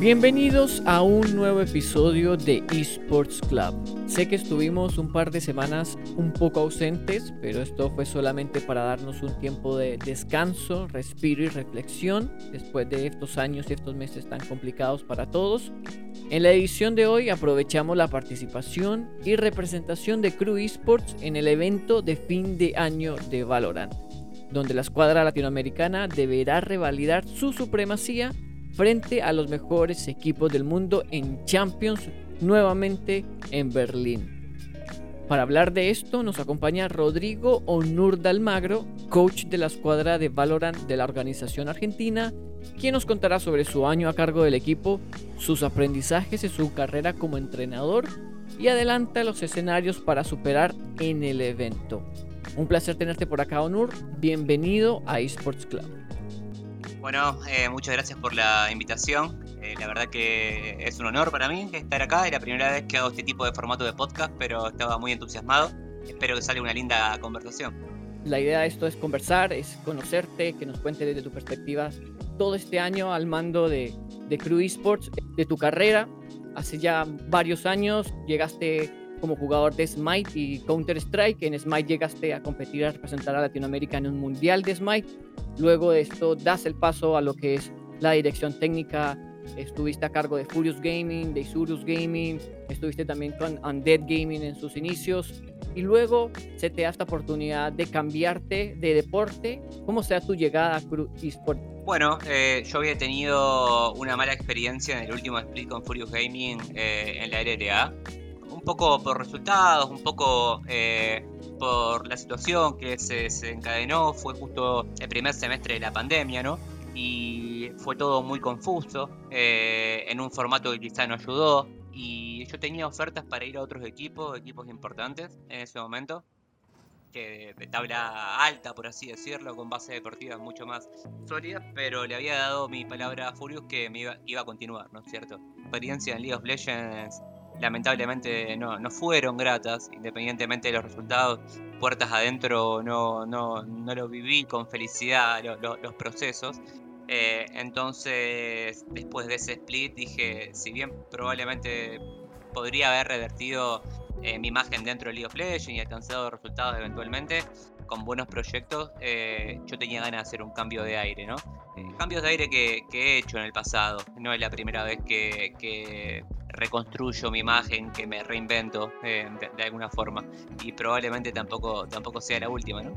Bienvenidos a un nuevo episodio de Esports Club. Sé que estuvimos un par de semanas un poco ausentes, pero esto fue solamente para darnos un tiempo de descanso, respiro y reflexión después de estos años y estos meses tan complicados para todos. En la edición de hoy aprovechamos la participación y representación de Crew Esports en el evento de fin de año de Valorant, donde la escuadra latinoamericana deberá revalidar su supremacía frente a los mejores equipos del mundo en Champions nuevamente en Berlín. Para hablar de esto nos acompaña Rodrigo Onur Dalmagro, coach de la escuadra de Valorant de la organización argentina, quien nos contará sobre su año a cargo del equipo, sus aprendizajes y su carrera como entrenador y adelanta los escenarios para superar en el evento. Un placer tenerte por acá, Onur. Bienvenido a Esports Club. Bueno, eh, muchas gracias por la invitación. Eh, la verdad que es un honor para mí estar acá. Es la primera vez que hago este tipo de formato de podcast, pero estaba muy entusiasmado. Espero que salga una linda conversación. La idea de esto es conversar, es conocerte, que nos cuente desde tu perspectiva todo este año al mando de, de Crew Esports, de tu carrera. Hace ya varios años llegaste como jugador de Smite y Counter-Strike. En Smite llegaste a competir a representar a Latinoamérica en un mundial de Smite. Luego de esto das el paso a lo que es la dirección técnica. Estuviste a cargo de Furious Gaming, de Isurus Gaming, estuviste también con Undead Gaming en sus inicios y luego se te da esta oportunidad de cambiarte de deporte. ¿Cómo sea tu llegada a Cruz Esports? Bueno, eh, yo había tenido una mala experiencia en el último split con Furious Gaming eh, en la LLA. Un poco por resultados, un poco eh, por la situación que se desencadenó, fue justo el primer semestre de la pandemia, ¿no? Y fue todo muy confuso, eh, en un formato que quizá no ayudó. Y yo tenía ofertas para ir a otros equipos, equipos importantes en ese momento, que de tabla alta, por así decirlo, con base deportiva mucho más sólida, pero le había dado mi palabra a Furious que me iba, iba a continuar, ¿no es cierto? Experiencia en League of Legends lamentablemente no, no fueron gratas, independientemente de los resultados. Puertas adentro no, no, no lo viví con felicidad los procesos. Eh, entonces, después de ese split, dije, si bien probablemente podría haber revertido eh, mi imagen dentro de League of Legends y alcanzado resultados eventualmente, con buenos proyectos, eh, yo tenía ganas de hacer un cambio de aire, ¿no? cambios de aire que, he hecho en el pasado, no es la primera vez que, que reconstruyo mi imagen, que me reinvento eh, de, alguna forma. Y probablemente tampoco, tampoco sea la última, ¿no?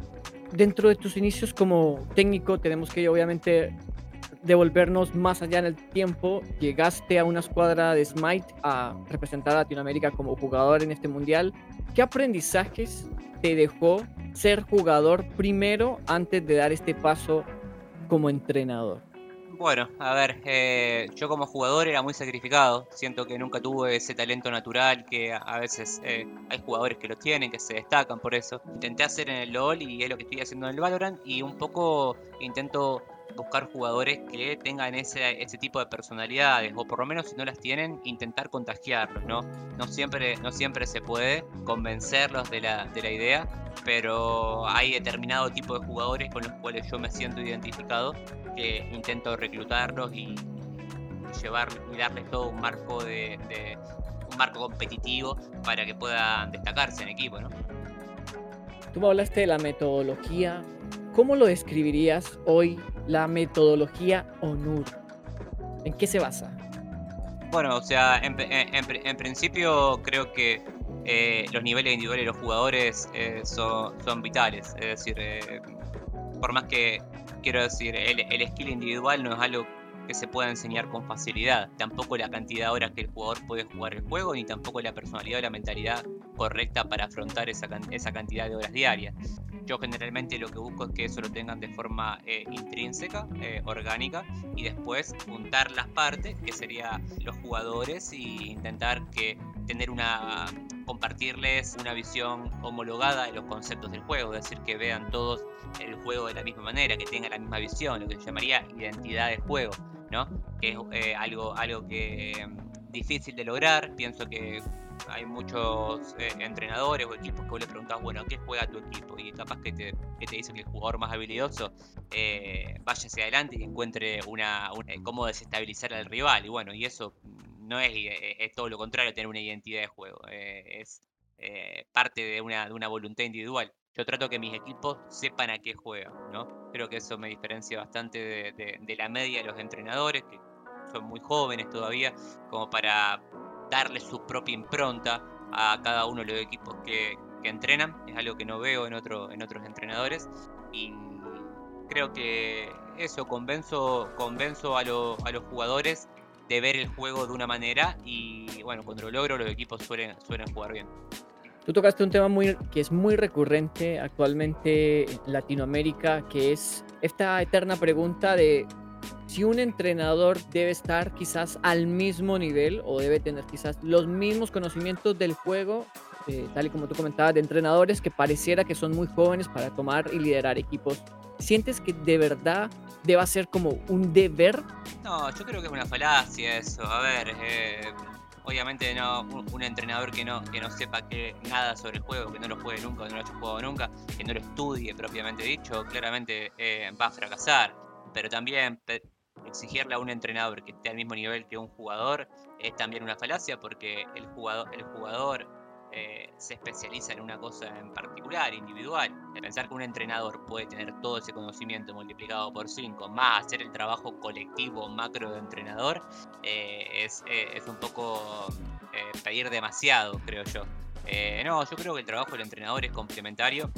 Dentro de tus inicios como técnico, tenemos que obviamente devolvernos más allá en el tiempo. Llegaste a una escuadra de Smite a representar a Latinoamérica como jugador en este mundial. ¿Qué aprendizajes te dejó ser jugador primero antes de dar este paso como entrenador? Bueno, a ver, eh, yo como jugador era muy sacrificado. Siento que nunca tuve ese talento natural que a veces eh, hay jugadores que lo tienen, que se destacan por eso. Intenté hacer en el LOL y es lo que estoy haciendo en el Valorant y un poco intento buscar jugadores que tengan ese, ese tipo de personalidades, o por lo menos si no las tienen, intentar contagiarlos, ¿no? No siempre, no siempre se puede convencerlos de la, de la idea, pero hay determinado tipo de jugadores con los cuales yo me siento identificado, que intento reclutarlos y llevar y darles todo un marco de, de un marco competitivo para que puedan destacarse en equipo, ¿no? Tú me hablaste de la metodología. ¿Cómo lo describirías hoy la metodología ONUR? ¿En qué se basa? Bueno, o sea, en, principio creo que eh, los niveles individuales de los jugadores eh, son, vitales. Es decir, eh, por más que, quiero decir, el, el skill individual no es algo que se pueda enseñar con facilidad. Tampoco la cantidad de horas que el jugador puede jugar el juego, ni tampoco la personalidad o la mentalidad correcta para afrontar esa, esa cantidad de horas diarias. Yo generalmente lo que busco es que eso lo tengan de forma eh, intrínseca, eh, orgánica, y después juntar las partes, que serían los jugadores, y intentar que tener una compartirles una visión homologada de los conceptos del juego, es decir, que vean todos el juego de la misma manera, que tengan la misma visión, lo que se llamaría identidad de juego. ¿no? Que es eh, algo, algo que mm, difícil de lograr. Pienso que hay muchos eh, entrenadores o equipos que vos le preguntás, bueno, ¿qué juega tu equipo? Y capaz que te, que te dice que el jugador más habilidoso eh, vaya hacia adelante y encuentre una, cómo desestabilizar al rival. Y bueno, y eso no es, es todo lo contrario, tener una identidad de juego. es parte de una, de una voluntad individual yo trato que mis equipos sepan a qué juegan, ¿no? Creo que eso me diferencia bastante de, la media de los entrenadores, que son muy jóvenes todavía, como para darle su propia impronta a cada uno de los equipos que, entrenan. Es algo que no veo en, otro, en otros entrenadores. Y creo que eso, convenzo, a, los jugadores de ver el juego de una manera y bueno, cuando lo logro los equipos suelen, jugar bien. Tú tocaste un tema que es muy recurrente actualmente en Latinoamérica, que es esta eterna pregunta de si un entrenador debe estar quizás al mismo nivel o debe tener quizás los mismos conocimientos del juego, eh, tal y como tú comentabas, de entrenadores que pareciera que son muy jóvenes para tomar y liderar equipos. ¿Sientes que de verdad deba ser como un deber? No, yo creo que es una falacia eso. A ver, eh, obviamente no un, entrenador que no que no sepa que nada sobre el juego, que no lo juegue nunca, que no lo haya jugado nunca, que no lo estudie propiamente dicho, claramente eh, va a fracasar. Pero también exigirle a un entrenador que esté al mismo nivel que un jugador es también una falacia porque el jugador el jugador eh, se especializa en una cosa en particular, individual. Pensar que un entrenador puede tener todo ese conocimiento multiplicado por 5, más hacer el trabajo colectivo macro de entrenador, eh, es, eh, es, un poco pedir demasiado, creo yo. no, yo creo que el trabajo del entrenador es complementario.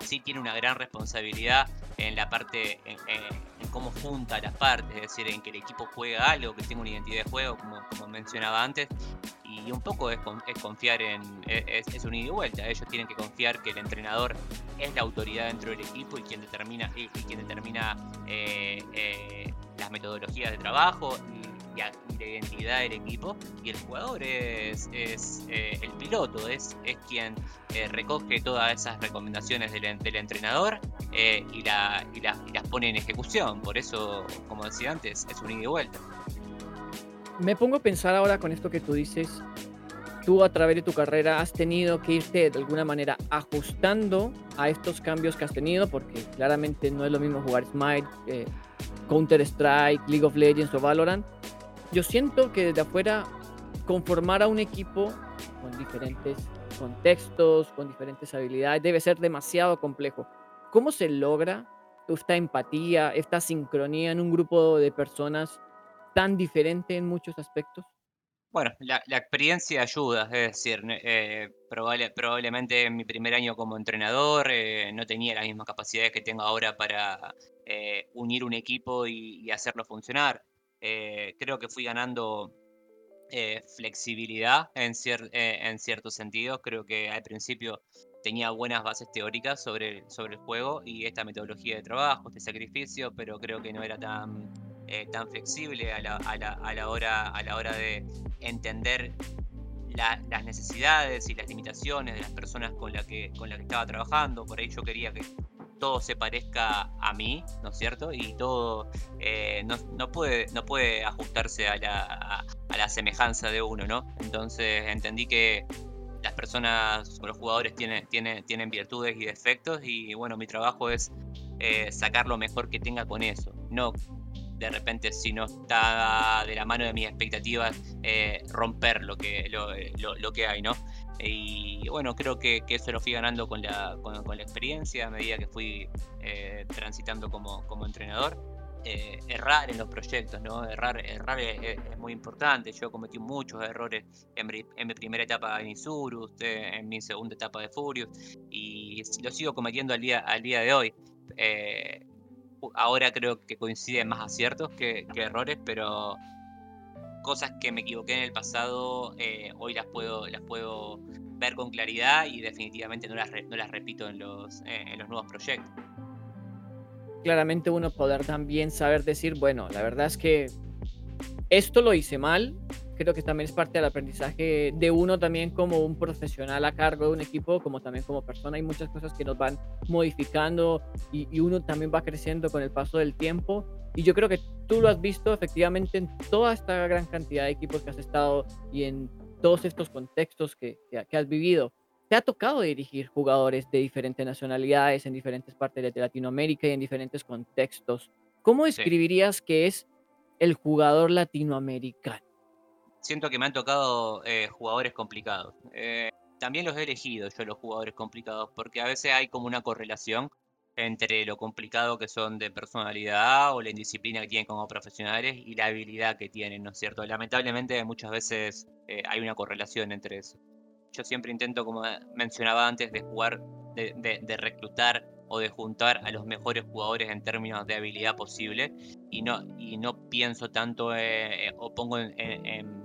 Sí tiene una gran responsabilidad en la parte, en, cómo junta las partes, es decir, en que el equipo juega algo, que tenga una identidad de juego, como, como mencionaba antes, y un poco es, confiar en, es, es, un ida y vuelta, ellos tienen que confiar que el entrenador es la autoridad dentro del equipo y quien determina, y, quien determina eh, eh, las metodologías de trabajo y, la identidad del equipo y el jugador es, es eh, el piloto, es, es quien recoge todas esas recomendaciones del, del entrenador y, la, y, las pone en ejecución, por eso, como decía antes, es un ida y vuelta me pongo a pensar ahora con esto que tú dices, tú a través de tu carrera has tenido que irte de alguna manera ajustando a estos cambios que has tenido, porque claramente no es lo mismo jugar Smite, eh, Counter Strike, League of Legends o Valorant. Yo siento que desde afuera conformar a un equipo con diferentes contextos, con diferentes habilidades, debe ser demasiado complejo. ¿Cómo se logra esta empatía, esta sincronía en un grupo de personas tan diferente en muchos aspectos? Bueno, la, experiencia ayuda, es decir, eh, probablemente en mi primer año como entrenador eh, no tenía las mismas capacidades que tengo ahora para eh, unir un equipo y, hacerlo funcionar. Creo que fui ganando flexibilidad en, en ciertos sentidos. Creo que al principio tenía buenas bases teóricas sobre, el juego y esta metodología de trabajo, este sacrificio, pero creo que no era tan eh, flexible a la, hora, de entender las necesidades y las limitaciones de las personas con las que, que estaba trabajando. Por ahí yo quería que todo se parezca a mí, ¿no es cierto? Y todo eh, no, puede, no puede ajustarse a la, a, la semejanza de uno, ¿no? Entonces entendí que las personas los jugadores tienen, tienen, tienen virtudes y defectos y bueno, mi trabajo es eh, sacar lo mejor que tenga con eso, no de repente si no está de la mano de mis expectativas, eh, romper lo que, lo, que hay, ¿no? Y bueno, creo que, eso lo fui ganando con la, con, la experiencia a medida que fui eh, transitando como, como entrenador. Eh, errar en los proyectos, ¿no? Errar, errar es, muy importante. Yo cometí muchos errores en mi, primera etapa en Isurus, en mi segunda etapa de Furious, y lo sigo cometiendo al día, al día de hoy ahora creo que coinciden más aciertos que, errores, pero cosas que me equivoqué en el pasado, eh, hoy las puedo, las puedo ver con claridad y definitivamente no las, no las repito en los, eh, en los nuevos proyectos. Claramente uno poder también saber decir, bueno, la verdad es que esto lo hice mal, creo que también es parte del aprendizaje de uno también como un profesional a cargo de un equipo, como también como persona. Hay muchas cosas que nos van modificando y, uno también va creciendo con el paso del tiempo. Y yo creo que tú lo has visto efectivamente en toda esta gran cantidad de equipos que has estado y en todos estos contextos que, que, has vivido, te ha tocado dirigir jugadores de diferentes nacionalidades en diferentes partes de Latinoamérica y en diferentes contextos. ¿Cómo describirías que es el jugador latinoamericano? Siento que me han tocado eh, jugadores complicados. Eh, también los he elegido yo los jugadores complicados, porque a veces hay como una correlación entre lo complicado que son de personalidad o la indisciplina que tienen como profesionales y la habilidad que tienen, ¿no es cierto? Lamentablemente muchas veces eh, hay una correlación entre eso. Yo siempre intento, como mencionaba antes, de jugar, de, reclutar o de juntar a los mejores jugadores en términos de habilidad posible y no, y no pienso tanto eh, o pongo en en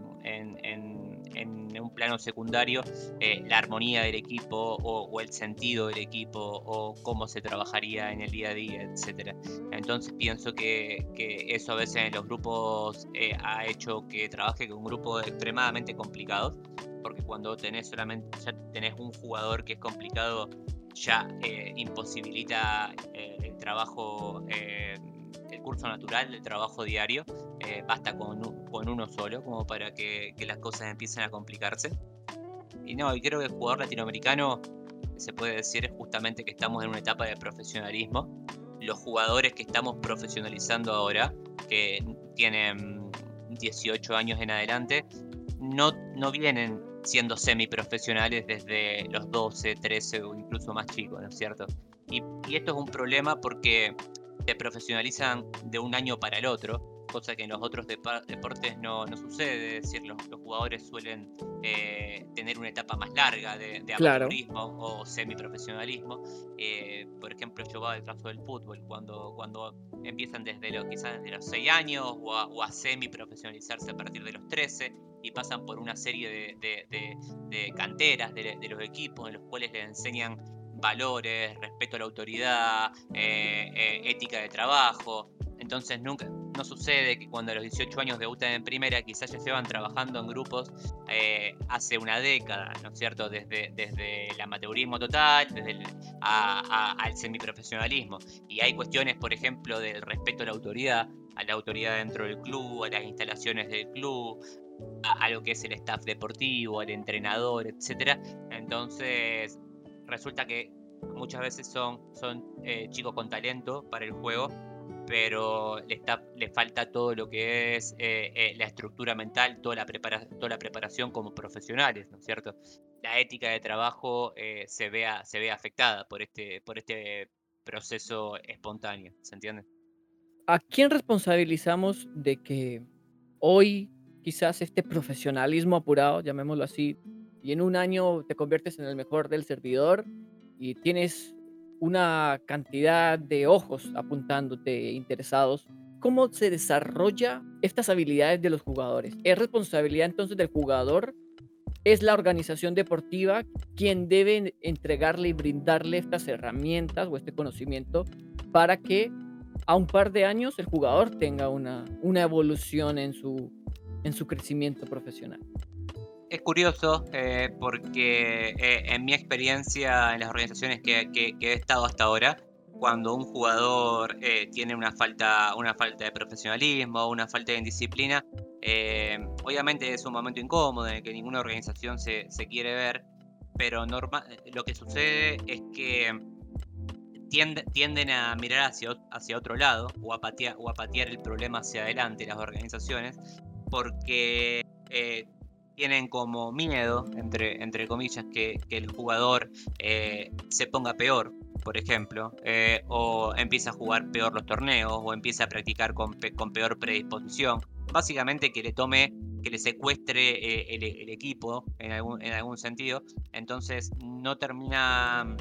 un plano secundario eh, la armonía del equipo o, el sentido del equipo o cómo se trabajaría en el día a día, etc. Entonces pienso que, eso a veces en los grupos eh, ha hecho que trabaje con grupos extremadamente complicados, porque cuando tenés solamente ya tenés un jugador que es complicado, ya eh, imposibilita el trabajo el curso natural del trabajo diario, eh, basta con, con, uno solo como para que, que, las cosas empiecen a complicarse. Y no, y creo que el jugador latinoamericano se puede decir justamente que estamos en una etapa de profesionalismo. Los jugadores que estamos profesionalizando ahora, que tienen 18 años en adelante, no, no vienen siendo semiprofesionales desde los 12, 13 o incluso más chicos, ¿no es cierto? Y, y esto es un problema porque se profesionalizan de un año para el otro, cosa que en los otros deportes no, sucede, es decir, los, jugadores suelen eh, tener una etapa más larga de, de amateurismo o semiprofesionalismo. Eh, por ejemplo, yo va el caso del fútbol, cuando, cuando empiezan desde lo, quizás desde los 6 años o a, o a semiprofesionalizarse a partir de los 13 y pasan por una serie de, canteras de, de, los equipos en los cuales les enseñan valores, respeto a la autoridad, eh, eh, ética de trabajo. Entonces nunca, no sucede que cuando a los 18 años debutan en primera quizás ya se van trabajando en grupos eh, hace una década, ¿no es cierto? Desde, desde el amateurismo total desde el, al semiprofesionalismo. Y hay cuestiones, por ejemplo, del respeto a la autoridad, a la autoridad dentro del club, a las instalaciones del club, a, a lo que es el staff deportivo, al entrenador, etc. Entonces resulta que muchas veces son, son eh, chicos con talento para el juego, pero le, está, le falta todo lo que es eh, eh, la estructura mental, toda la, prepara toda la preparación como profesionales, ¿no es cierto? La ética de trabajo se, vea, se ve afectada por este, por este proceso espontáneo, ¿se entiende? ¿A quién responsabilizamos de que hoy quizás este profesionalismo apurado, llamémoslo así, y en un año te conviertes en el mejor del servidor y tienes una cantidad de ojos apuntándote interesados. ¿Cómo se desarrolla estas habilidades de los jugadores? ¿Es responsabilidad entonces del jugador? ¿Es la organización deportiva quien debe entregarle y brindarle estas herramientas o este conocimiento para que a un par de años el jugador tenga una, una evolución en su, en su crecimiento profesional? Es curioso eh, porque eh, en mi experiencia en las organizaciones que, he estado hasta ahora, cuando un jugador eh, tiene una falta, una falta de profesionalismo, una falta de disciplina, obviamente es un momento incómodo en el que ninguna organización se, quiere ver, pero lo que sucede es que tienden a mirar hacia, hacia otro lado o a, patear, o a patear el problema hacia adelante las organizaciones porque tienen como miedo, entre, entre comillas, que, el jugador eh, se ponga peor, por ejemplo, eh, o empiece a jugar peor los torneos, o empiece a practicar con, peor predisposición. Básicamente que le tome, que le secuestre eh, el, equipo en algún, en algún sentido, entonces no termina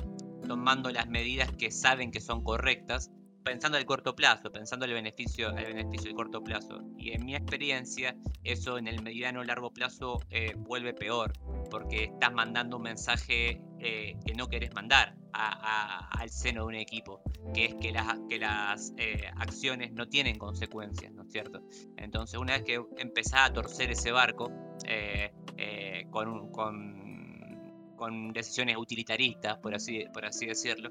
tomando las medidas que saben que son correctas pensando el corto plazo, pensando el beneficio, el beneficio del corto plazo. Y en mi experiencia, eso en el mediano o largo plazo eh, vuelve peor, porque estás mandando un mensaje eh, que no querés mandar al seno de un equipo, que es que las, que las eh, acciones no tienen consecuencias, ¿no es cierto? Entonces, una vez que empezás a torcer ese barco con, con, con, decisiones utilitaristas, por así, por así decirlo,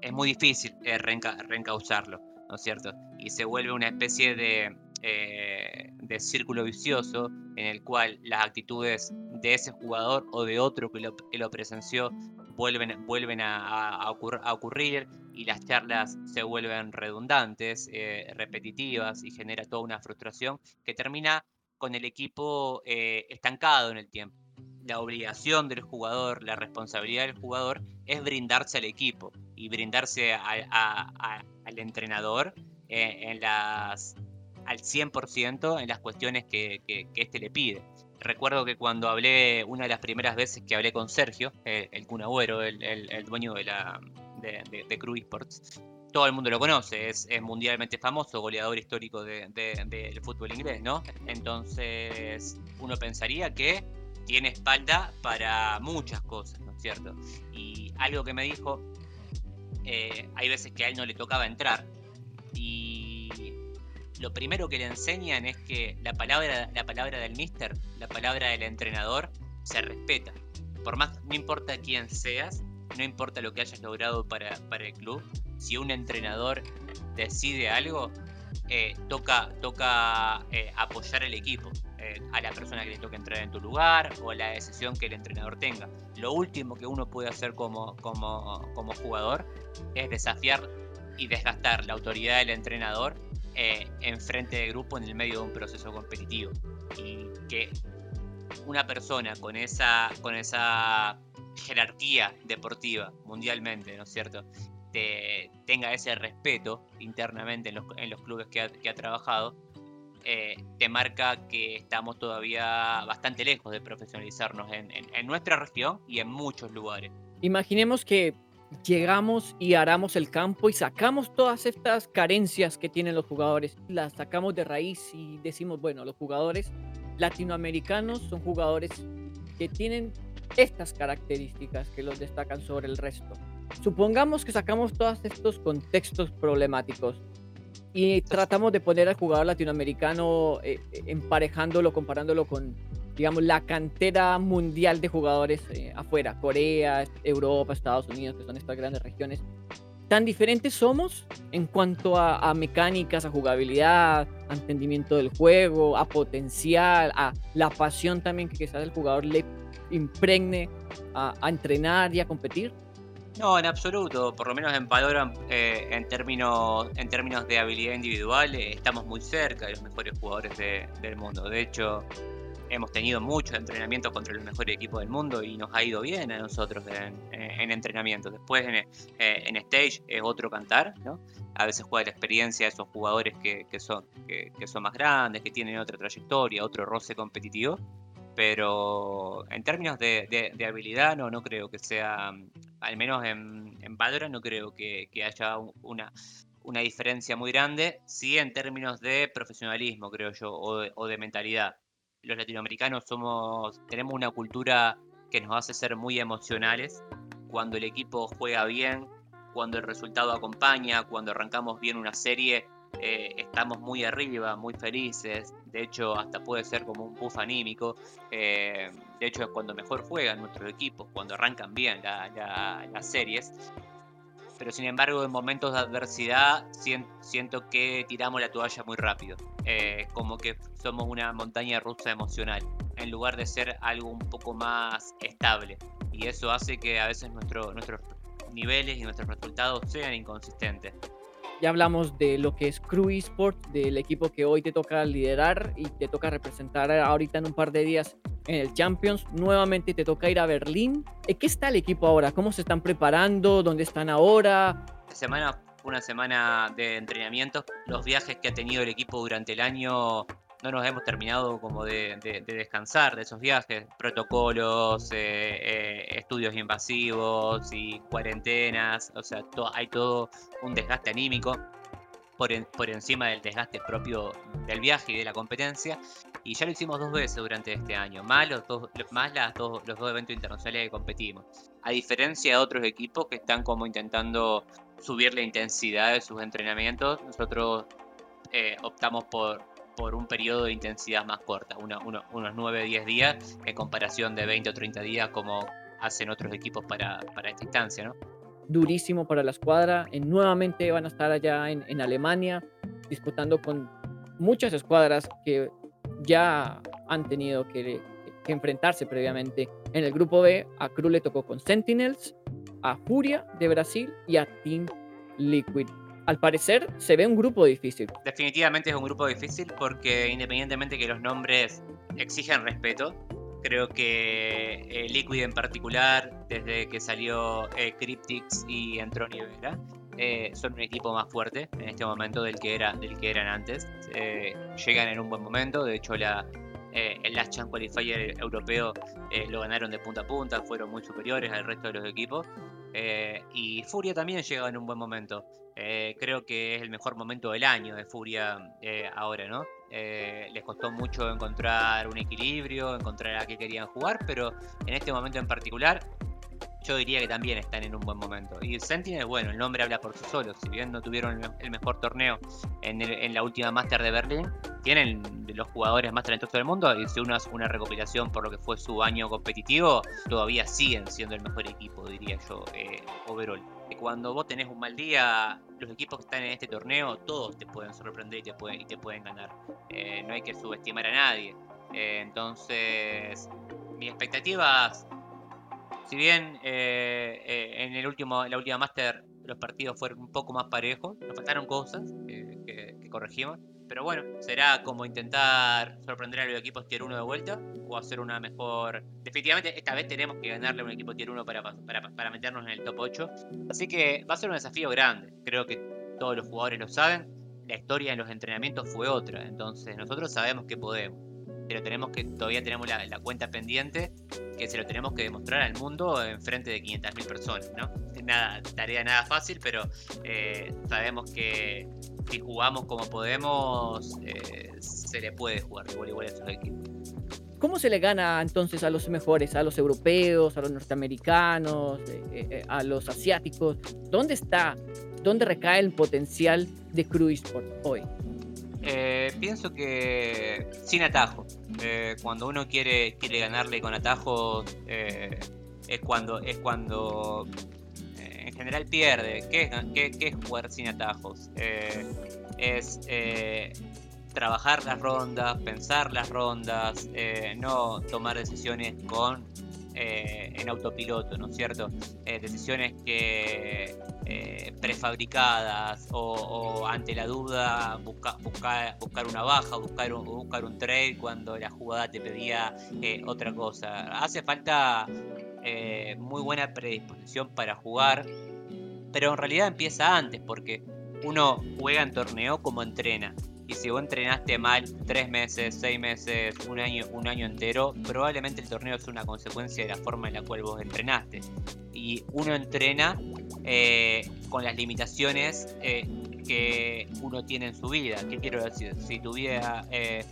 es muy difícil eh, reencauzarlo, ¿no es cierto? Y se vuelve una especie de, eh, de círculo vicioso en el cual las actitudes de ese jugador o de otro que lo, presenció vuelven, vuelven a, ocurrir y las charlas se vuelven redundantes, eh, repetitivas y genera toda una frustración que termina con el equipo eh, estancado en el tiempo. La obligación del jugador, la responsabilidad del jugador es brindarse al equipo y brindarse al entrenador en las al 100% en las cuestiones que, este le pide. Recuerdo que cuando hablé, una de las primeras veces que hablé con Sergio, el, el el, dueño de, la, de, de, Crew Esports, todo el mundo lo conoce, es, mundialmente famoso, goleador histórico del fútbol inglés, ¿no? Entonces uno pensaría que tiene espalda para muchas cosas, ¿no es cierto? Y algo que me dijo, eh, hay veces que a él no le tocaba entrar y lo primero que le enseñan es que la palabra, la palabra del mister, la palabra del entrenador, se respeta. Por más, no importa quién seas, no importa lo que hayas logrado para, el club, si un entrenador decide algo, eh, toca, toca eh, apoyar al equipo, eh, a la persona que le toca entrar en tu lugar o la decisión que el entrenador tenga. Lo último que uno puede hacer como, como, jugador es desafiar y desgastar la autoridad del entrenador eh, en frente de grupo en el medio de un proceso competitivo. Y que una persona con esa, con esa jerarquía deportiva mundialmente, ¿no es cierto? tenga ese respeto internamente en los, en los clubes que ha trabajado, eh, te marca que estamos todavía bastante lejos de profesionalizarnos en, en nuestra región y en muchos lugares. Imaginemos que llegamos y aramos el campo y sacamos todas estas carencias que tienen los jugadores, las sacamos de raíz y decimos, bueno, los jugadores latinoamericanos son jugadores que tienen estas características que los destacan sobre el resto. Supongamos que sacamos todos estos contextos problemáticos y tratamos de poner al jugador latinoamericano eh, emparejándolo, comparándolo con digamos, la cantera mundial de jugadores eh, afuera, Corea, Europa, Estados Unidos, que son estas grandes regiones, tan diferentes somos en cuanto a, mecánicas, a jugabilidad, a entendimiento del juego, a potencial, a la pasión también que quizás el jugador le impregne a, entrenar y a competir? No, en absoluto. Por lo menos en Valorant, eh, en, términos, en términos de habilidad individual, eh, estamos muy cerca de los mejores jugadores del mundo. De hecho, hemos tenido muchos entrenamientos contra los mejores equipos del mundo y nos ha ido bien a nosotros en, en entrenamientos. Después en, eh, en, stage es otro cantar, ¿no? A veces juega la experiencia de esos jugadores que, que son, que, son más grandes, que tienen otra trayectoria, otro roce competitivo. Pero en términos de, de, habilidad, no, no creo que sea, al menos en, en no creo que, haya una, una diferencia muy grande. Sí, en términos de profesionalismo, creo yo, o o de mentalidad los latinoamericanos somos, tenemos una cultura que nos hace ser muy emocionales. Cuando el equipo juega bien, cuando el resultado acompaña, cuando arrancamos bien una serie, eh, estamos muy arriba, muy felices. De hecho, hasta puede ser como un puff anímico. Eh, de hecho, es cuando mejor juegan nuestros equipos, cuando arrancan bien las series pero sin embargo en momentos de adversidad siento que tiramos la toalla muy rápido, eh, como que somos una montaña rusa emocional, en lugar de ser algo un poco más estable. Y eso hace que a veces nuestros niveles y nuestros resultados sean inconsistentes. Ya hablamos de lo que es Crew Esports, del equipo que hoy te toca liderar y te toca representar ahorita en un par de días en el Champions. Nuevamente te toca ir a Berlín. ¿Qué está el equipo ahora? ¿Cómo se están preparando? ¿Dónde están ahora? Semana una semana de entrenamiento. Los viajes que ha tenido el equipo durante el año no nos hemos terminado como de, descansar de esos viajes. Protocolos, eh, eh, estudios invasivos y cuarentenas. O sea, hay todo un desgaste anímico por, por encima del desgaste propio del viaje y de la competencia. Y ya lo hicimos dos veces durante este año, más los dos, más las dos, los dos eventos internacionales que competimos. A diferencia de otros equipos que están como intentando subir la intensidad de sus entrenamientos, nosotros eh, optamos por, por un periodo de intensidad más corta, unos 9-10 días en comparación de 20 o 30 días como hacen otros equipos para, para esta instancia, ¿no? Durísimo para la escuadra. nuevamente van a estar allá en, en Alemania disputando con muchas escuadras que ya han tenido que, enfrentarse previamente. En el grupo B, a Cruz le tocó con Sentinels, a Furia de Brasil y a Team Liquid. Al parecer se ve un grupo difícil. Definitivamente es un grupo difícil porque independientemente que los nombres exigen respeto, creo que eh, Liquid en particular, desde que salió eh, Cryptix y entró Nivera, eh, son un equipo más fuerte en este momento del que, era, del que eran antes. llegan en un buen momento, de hecho la, el Last Chance Qualifier europeo lo ganaron de punta a punta, fueron muy superiores al resto de los equipos. y Furia también llega en un buen momento. Creo que es el mejor momento del año de Furia ahora, ¿no? Eh, les costó mucho encontrar un equilibrio, encontrar a qué querían jugar, pero en este momento en particular yo diría que también están en un buen momento. Y Sentinel, bueno, el nombre habla por sí solo. Si bien no tuvieron el mejor torneo en, la última Master de Berlín, tienen los jugadores más talentosos del mundo. Y si uno hace una recopilación por lo que fue su año competitivo, todavía siguen siendo el mejor equipo, diría yo, eh, overall cuando vos tenés un mal día, los equipos que están en este torneo, todos te pueden sorprender y te pueden, te pueden ganar. Eh, no hay que subestimar a nadie. Eh, entonces, mis expectativas, si bien eh, en el último, la última Master los partidos fueron un poco más parejos, nos faltaron cosas que corregimos, pero bueno, será como intentar sorprender a los equipos tier 1 de vuelta o hacer una mejor. Definitivamente, esta vez tenemos que ganarle a un equipo tier 1 para, para, meternos en el top 8. Así que va a ser un desafío grande. Creo que todos los jugadores lo saben. La historia en los entrenamientos fue otra. Entonces, nosotros sabemos que podemos. Pero tenemos que, todavía tenemos la, cuenta pendiente que se lo tenemos que demostrar al mundo en frente de 500.000 personas, ¿no? Nada, tarea nada fácil, pero eh, sabemos que si jugamos como podemos, eh, se le puede jugar igual igual a esos equipos. ¿Cómo se le gana entonces a los mejores, a los europeos, a los norteamericanos, eh, a los asiáticos? ¿Dónde está, dónde recae el potencial de Cruise por hoy? pienso que sin atajo. Cuando uno quiere, quiere ganarle con atajo, es cuando es cuando general pierde. ¿Qué, es jugar sin atajos? Eh, es eh, trabajar las rondas, pensar las rondas, eh, no tomar decisiones con en autopiloto, ¿no es cierto? decisiones que prefabricadas o, ante la duda buscar buscar una baja, buscar buscar un trade cuando la jugada te pedía otra cosa. Hace falta muy buena predisposición para jugar pero en realidad empieza antes, porque uno juega en torneo como entrena. Y si vos entrenaste mal tres meses, seis meses, un año, un año entero, probablemente el torneo es una consecuencia de la forma en la cual vos entrenaste. Y uno entrena eh, con las limitaciones eh, que uno tiene en su vida. ¿Qué quiero decir? Si tu vida eh,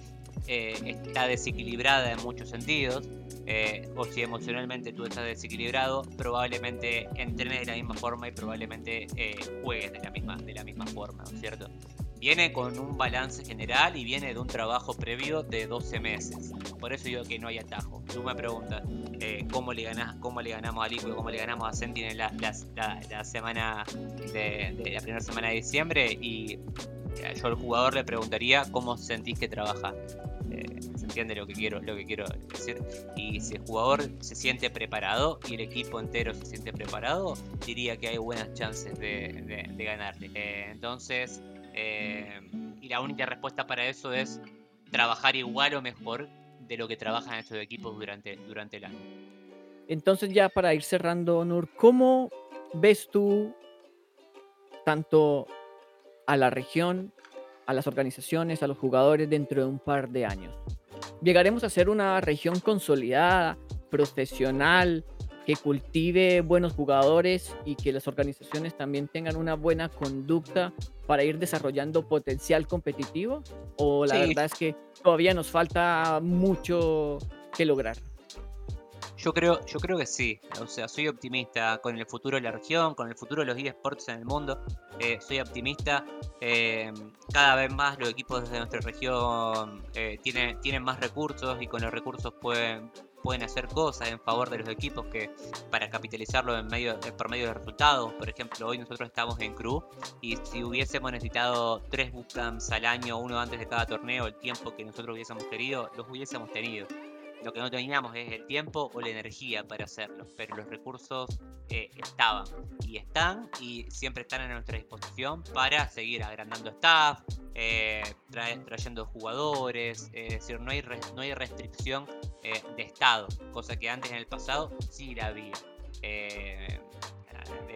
está desequilibrada en muchos sentidos, eh, o si emocionalmente tú estás desequilibrado, probablemente entrenes de la misma forma y probablemente eh, juegues de la misma, de la misma forma, ¿no es cierto? Viene con un balance general y viene de un trabajo previo de 12 meses. Por eso digo que no hay atajo. Tú me preguntas eh, ¿cómo, le ganás, cómo le ganamos a Liquid, cómo le ganamos a Sentinel la, la, semana de, la primera semana de diciembre y yo al jugador le preguntaría cómo sentís que trabaja entiende lo que quiero, lo que quiero decir. Y si el jugador se siente preparado y el equipo entero se siente preparado, diría que hay buenas chances de, ganarle. Eh, entonces, eh, y la única respuesta para eso es trabajar igual o mejor de lo que trabajan estos equipos durante, durante el año. Entonces ya para ir cerrando, Nur, ¿cómo ves tú tanto a la región, a las organizaciones, a los jugadores dentro de un par de años? llegaremos a ser una región consolidada, profesional, que cultive buenos jugadores y que las organizaciones también tengan una buena conducta para ir desarrollando potencial competitivo? ¿O la verdad es que todavía nos falta mucho que lograr? Yo creo, yo creo que sí. O sea, soy optimista con el futuro de la región, con el futuro de los eSports en el mundo. Eh, soy optimista. Eh, cada vez más los equipos de nuestra región eh, tienen, tienen más recursos y con los recursos pueden, pueden hacer cosas en favor de los equipos que para capitalizarlo en medio, por medio de resultados. Por ejemplo, hoy nosotros estamos en Crew y si hubiésemos necesitado tres bootcamps al año, uno antes de cada torneo, el tiempo que nosotros hubiésemos querido, los hubiésemos tenido. Lo que no teníamos es el tiempo o la energía para hacerlo, pero los recursos eh, estaban y están y siempre están a nuestra disposición para seguir agrandando staff, eh, trayendo jugadores, es decir, no hay, no hay restricción eh, de Estado, cosa que antes en el pasado sí la había. de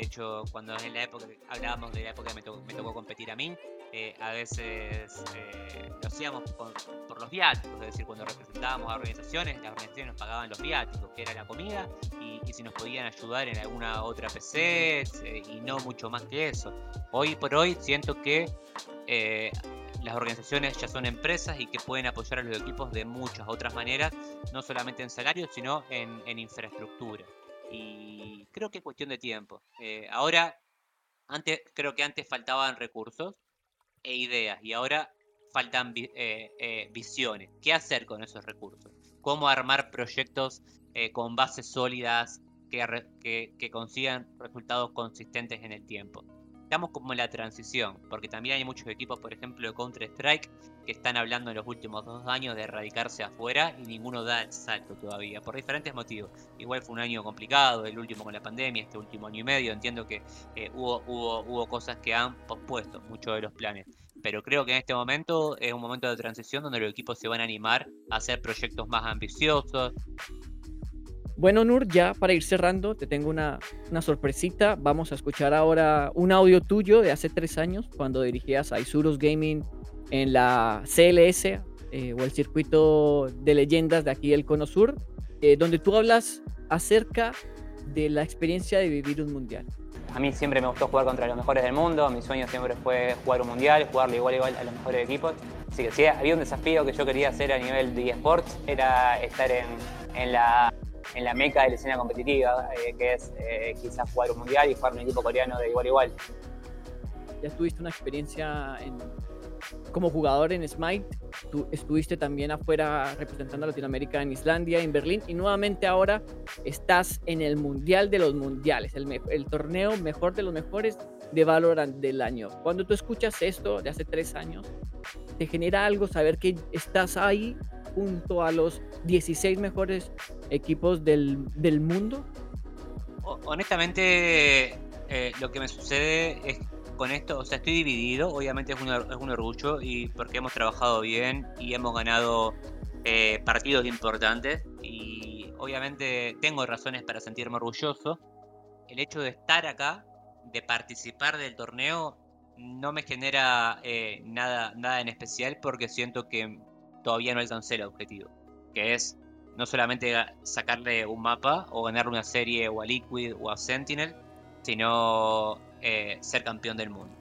hecho, cuando en la época hablábamos de la época que me, me tocó competir a mí, eh, a veces eh, lo hacíamos por, los viáticos, es decir, cuando representábamos a organizaciones, las organizaciones nos pagaban los viáticos, que era la comida, y, si nos podían ayudar en alguna otra PC, eh, y no mucho más que eso. Hoy por hoy siento que las organizaciones ya son empresas y que pueden apoyar a los equipos de muchas otras maneras, no solamente en salarios, sino en, infraestructura. Y creo que es cuestión de tiempo. ahora, antes, creo que antes faltaban recursos, e ideas y ahora faltan eh, eh, visiones. ¿Qué hacer con esos recursos? ¿Cómo armar proyectos eh, con bases sólidas que, que, consigan resultados consistentes en el tiempo? Estamos como en la transición, porque también hay muchos equipos, por ejemplo, de Counter-Strike, que están hablando en los últimos dos años de erradicarse afuera y ninguno da el salto todavía, por diferentes motivos. Igual fue un año complicado, el último con la pandemia, este último año y medio. Entiendo que hubo, hubo, hubo cosas que han pospuesto muchos de los planes pero creo que en este momento es un momento de transición donde los equipos se van a animar a hacer proyectos más ambiciosos. Bueno, Nur, ya para ir cerrando, te tengo una, una sorpresita. Vamos a escuchar ahora un audio tuyo de hace tres años, cuando dirigías a Isurus Gaming en la CLS eh, o el circuito de leyendas de aquí del Cono Sur, eh, donde tú hablas acerca de la experiencia de vivir un mundial. A mí siempre me gustó jugar contra los mejores del mundo, mi sueño siempre fue jugar un mundial, jugarlo igual igual a los mejores equipos. Así que si había un desafío que yo quería hacer a nivel de eSports, era estar en, en, la, en la meca de la escena competitiva, eh, que es eh, quizás jugar un mundial y jugar un equipo coreano de igual a igual. Ya tuviste una experiencia en, como jugador en Smite, tú estuviste también afuera representando a Latinoamérica en Islandia, en Berlín, y nuevamente ahora estás en el Mundial de los Mundiales, el, el torneo mejor de los mejores de Valorant del año. Cuando tú escuchas esto de hace tres años, ¿te genera algo saber que estás ahí junto a los 16 mejores equipos del, del mundo? Honestamente, eh, lo que me sucede es con esto, o sea, estoy dividido, obviamente es un, es un orgullo y porque hemos trabajado bien y hemos ganado eh, partidos importantes y obviamente tengo razones para sentirme orgulloso. El hecho de estar acá, de participar del torneo, no me genera eh, nada, nada en especial porque siento que todavía no alcancé el objetivo, que es no solamente sacarle un mapa o ganarle una serie o a Liquid o a Sentinel, sino eh, ser campeón del mundo.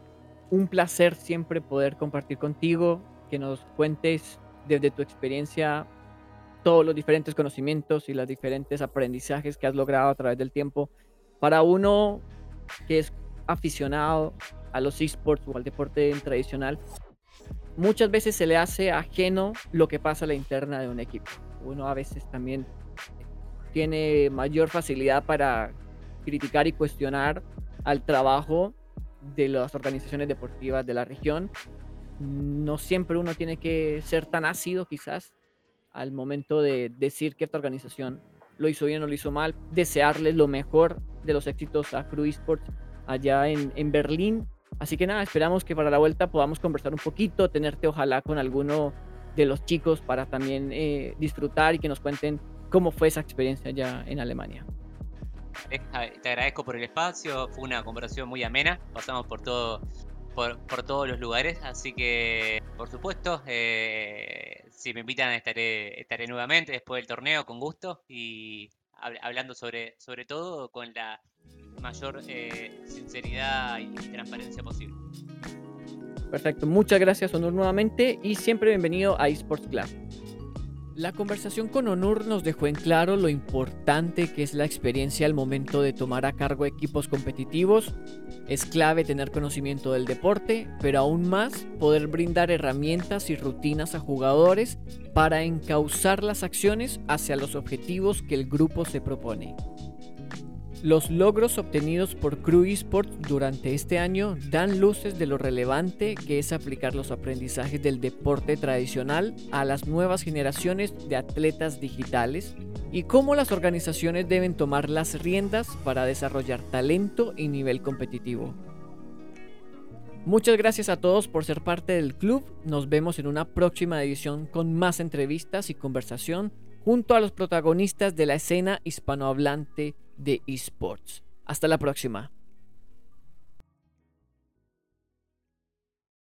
Un placer siempre poder compartir contigo, que nos cuentes desde tu experiencia todos los diferentes conocimientos y los diferentes aprendizajes que has logrado a través del tiempo. Para uno que es aficionado a los esports o al deporte tradicional, muchas veces se le hace ajeno lo que pasa a la interna de un equipo. Uno a veces también tiene mayor facilidad para criticar y cuestionar al trabajo de las organizaciones deportivas de la región. No siempre uno tiene que ser tan ácido quizás al momento de decir que esta organización lo hizo bien o lo hizo mal, desearles lo mejor de los éxitos a Crew allá en, en Berlín. Así que nada, esperamos que para la vuelta podamos conversar un poquito, tenerte ojalá con alguno de los chicos para también eh, disfrutar y que nos cuenten cómo fue esa experiencia allá en Alemania. Te agradezco por el espacio, fue una conversación muy amena, pasamos por todo, por, todos los lugares, así que por supuesto, eh, si me invitan estaré, estaré nuevamente después del torneo con gusto y hablando sobre, sobre todo con la mayor eh, sinceridad y transparencia posible. Perfecto, muchas gracias Honor nuevamente y siempre bienvenido a eSports Club. La conversación con Onur nos dejó en claro lo importante que es la experiencia al momento de tomar a cargo equipos competitivos. Es clave tener conocimiento del deporte, pero aún más poder brindar herramientas y rutinas a jugadores para encauzar las acciones hacia los objetivos que el grupo se propone. Los logros obtenidos por Crew Esports durante este año dan luces de lo relevante que es aplicar los aprendizajes del deporte tradicional a las nuevas generaciones de atletas digitales y cómo las organizaciones deben tomar las riendas para desarrollar talento y nivel competitivo. Muchas gracias a todos por ser parte del club. Nos vemos en una próxima edición con más entrevistas y conversación junto a los protagonistas de la escena hispanohablante de esports. Hasta la próxima.